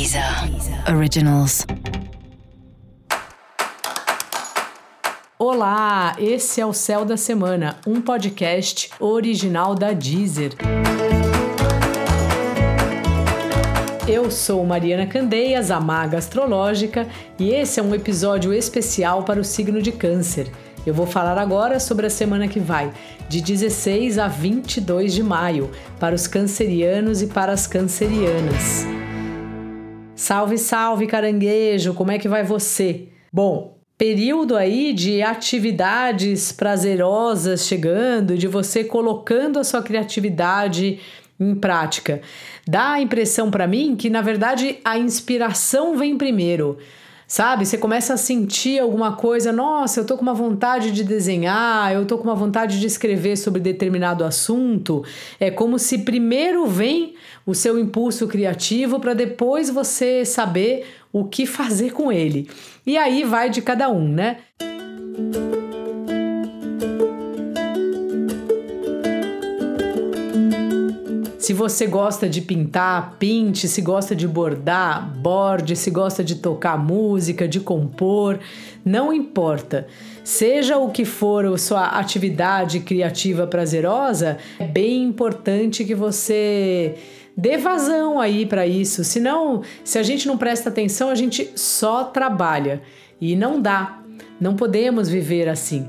Deezer Originals. Olá, esse é o Céu da Semana, um podcast original da Deezer. Eu sou Mariana Candeias, a maga astrológica, e esse é um episódio especial para o signo de Câncer. Eu vou falar agora sobre a semana que vai, de 16 a 22 de maio, para os cancerianos e para as cancerianas. Salve, salve, caranguejo! Como é que vai você? Bom, período aí de atividades prazerosas chegando, de você colocando a sua criatividade em prática. Dá a impressão para mim que, na verdade, a inspiração vem primeiro. Sabe? Você começa a sentir alguma coisa, nossa, eu tô com uma vontade de desenhar, eu tô com uma vontade de escrever sobre determinado assunto. É como se primeiro vem o seu impulso criativo para depois você saber o que fazer com ele. E aí vai de cada um, né? Se você gosta de pintar, pinte. Se gosta de bordar, borde. Se gosta de tocar música, de compor, não importa. Seja o que for a sua atividade criativa prazerosa, é bem importante que você dê vazão aí para isso. Senão, se a gente não presta atenção, a gente só trabalha e não dá. Não podemos viver assim.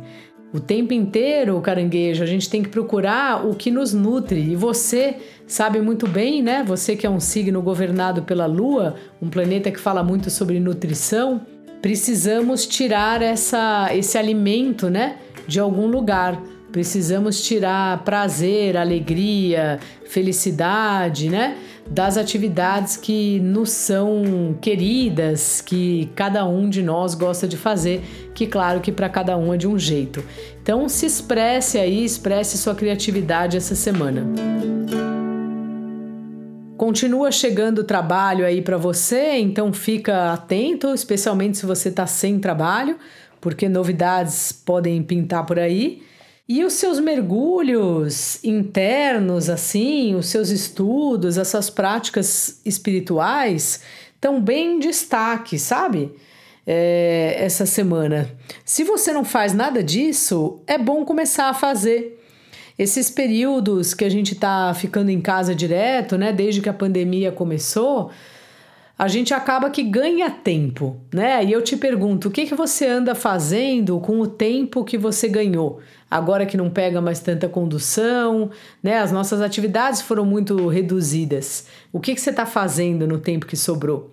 O tempo inteiro, caranguejo, a gente tem que procurar o que nos nutre. E você sabe muito bem, né? Você que é um signo governado pela Lua, um planeta que fala muito sobre nutrição, precisamos tirar essa, esse alimento, né? De algum lugar. Precisamos tirar prazer, alegria, felicidade, né? Das atividades que nos são queridas, que cada um de nós gosta de fazer, que claro que para cada um é de um jeito. Então se expresse aí, expresse sua criatividade essa semana. Continua chegando trabalho aí para você, então fica atento, especialmente se você está sem trabalho, porque novidades podem pintar por aí. E os seus mergulhos internos, assim, os seus estudos, essas práticas espirituais estão bem em destaque, sabe? É, essa semana. Se você não faz nada disso, é bom começar a fazer. Esses períodos que a gente está ficando em casa direto, né, desde que a pandemia começou, a gente acaba que ganha tempo, né? E eu te pergunto, o que, que você anda fazendo com o tempo que você ganhou? Agora que não pega mais tanta condução, né? As nossas atividades foram muito reduzidas. O que, que você está fazendo no tempo que sobrou?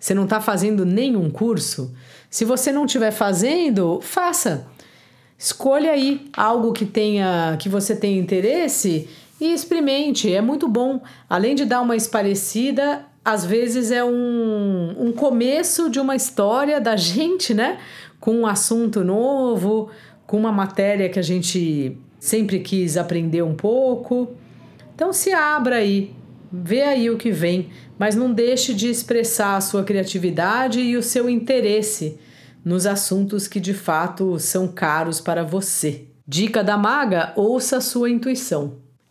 Você não está fazendo nenhum curso? Se você não estiver fazendo, faça. Escolha aí algo que tenha, que você tenha interesse e experimente. É muito bom. Além de dar uma esparecida, às vezes é um, um começo de uma história da gente, né? Com um assunto novo, com uma matéria que a gente sempre quis aprender um pouco. Então se abra aí, vê aí o que vem, mas não deixe de expressar a sua criatividade e o seu interesse nos assuntos que de fato são caros para você. Dica da maga: ouça a sua intuição.